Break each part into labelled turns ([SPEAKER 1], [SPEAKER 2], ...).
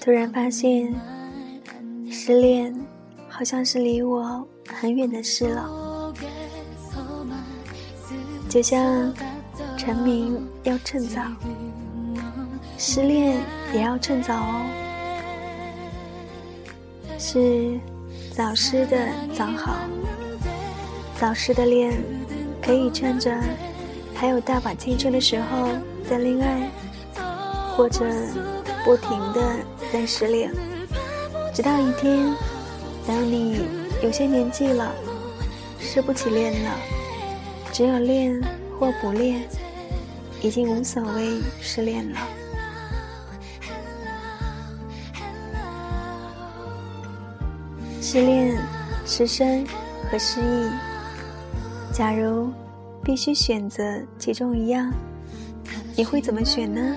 [SPEAKER 1] 突然发现，失恋好像是离我很远的事了。就像成名要趁早，失恋也要趁早哦。是早失的早好，早失的恋可以趁着还有大把青春的时候再恋爱，或者不停的。在失恋，直到一天，当你有些年纪了，失不起恋了，只有恋或不恋，已经无所谓失恋了。失恋、失身和失忆，假如必须选择其中一样，你会怎么选呢？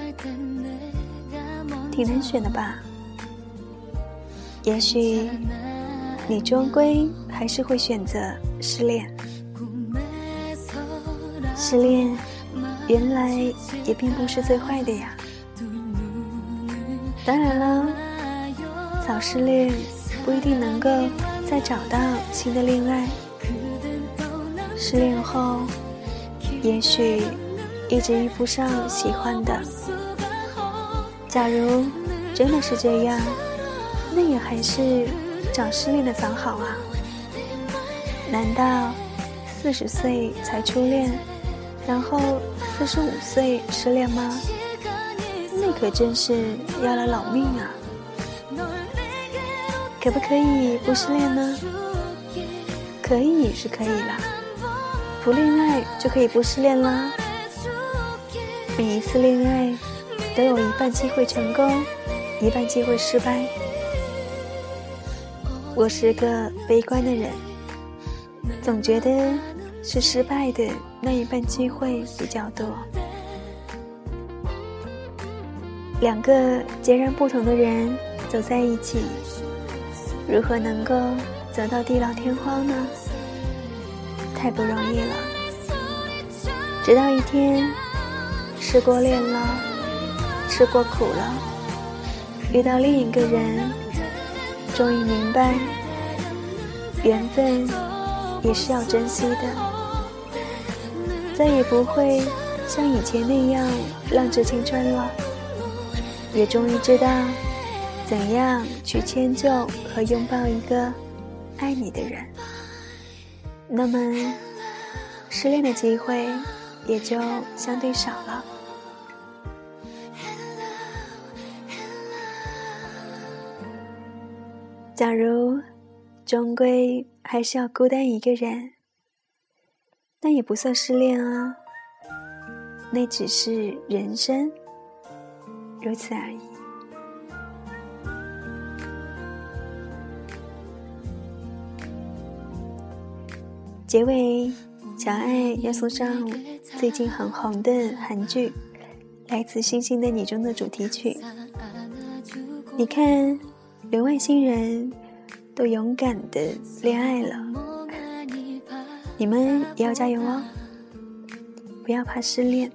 [SPEAKER 1] 挺难选的吧？也许你终归还是会选择失恋。失恋原来也并不是最坏的呀。当然了，早失恋不一定能够再找到新的恋爱。失恋后，也许一直遇不上喜欢的。假如真的是这样，那也还是找失恋的早好啊。难道四十岁才初恋，然后四十五岁失恋吗？那可真是要了老命啊！可不可以不失恋呢？可以是可以啦，不恋爱就可以不失恋啦。每一次恋爱。都有一半机会成功，一半机会失败。我是个悲观的人，总觉得是失败的那一半机会比较多。两个截然不同的人走在一起，如何能够走到地老天荒呢？太不容易了。直到一天，失过恋了。吃过苦了，遇到另一个人，终于明白，缘分也是要珍惜的，再也不会像以前那样浪掷青春了，也终于知道怎样去迁就和拥抱一个爱你的人，那么失恋的机会也就相对少了。假如终归还是要孤单一个人，那也不算失恋啊，那只是人生，如此而已。结尾，小爱要送上最近很红的韩剧《来自星星的你》中的主题曲，你看。连外星人都勇敢的恋爱了。你们也要加油哦不要怕失恋。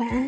[SPEAKER 1] 晚安。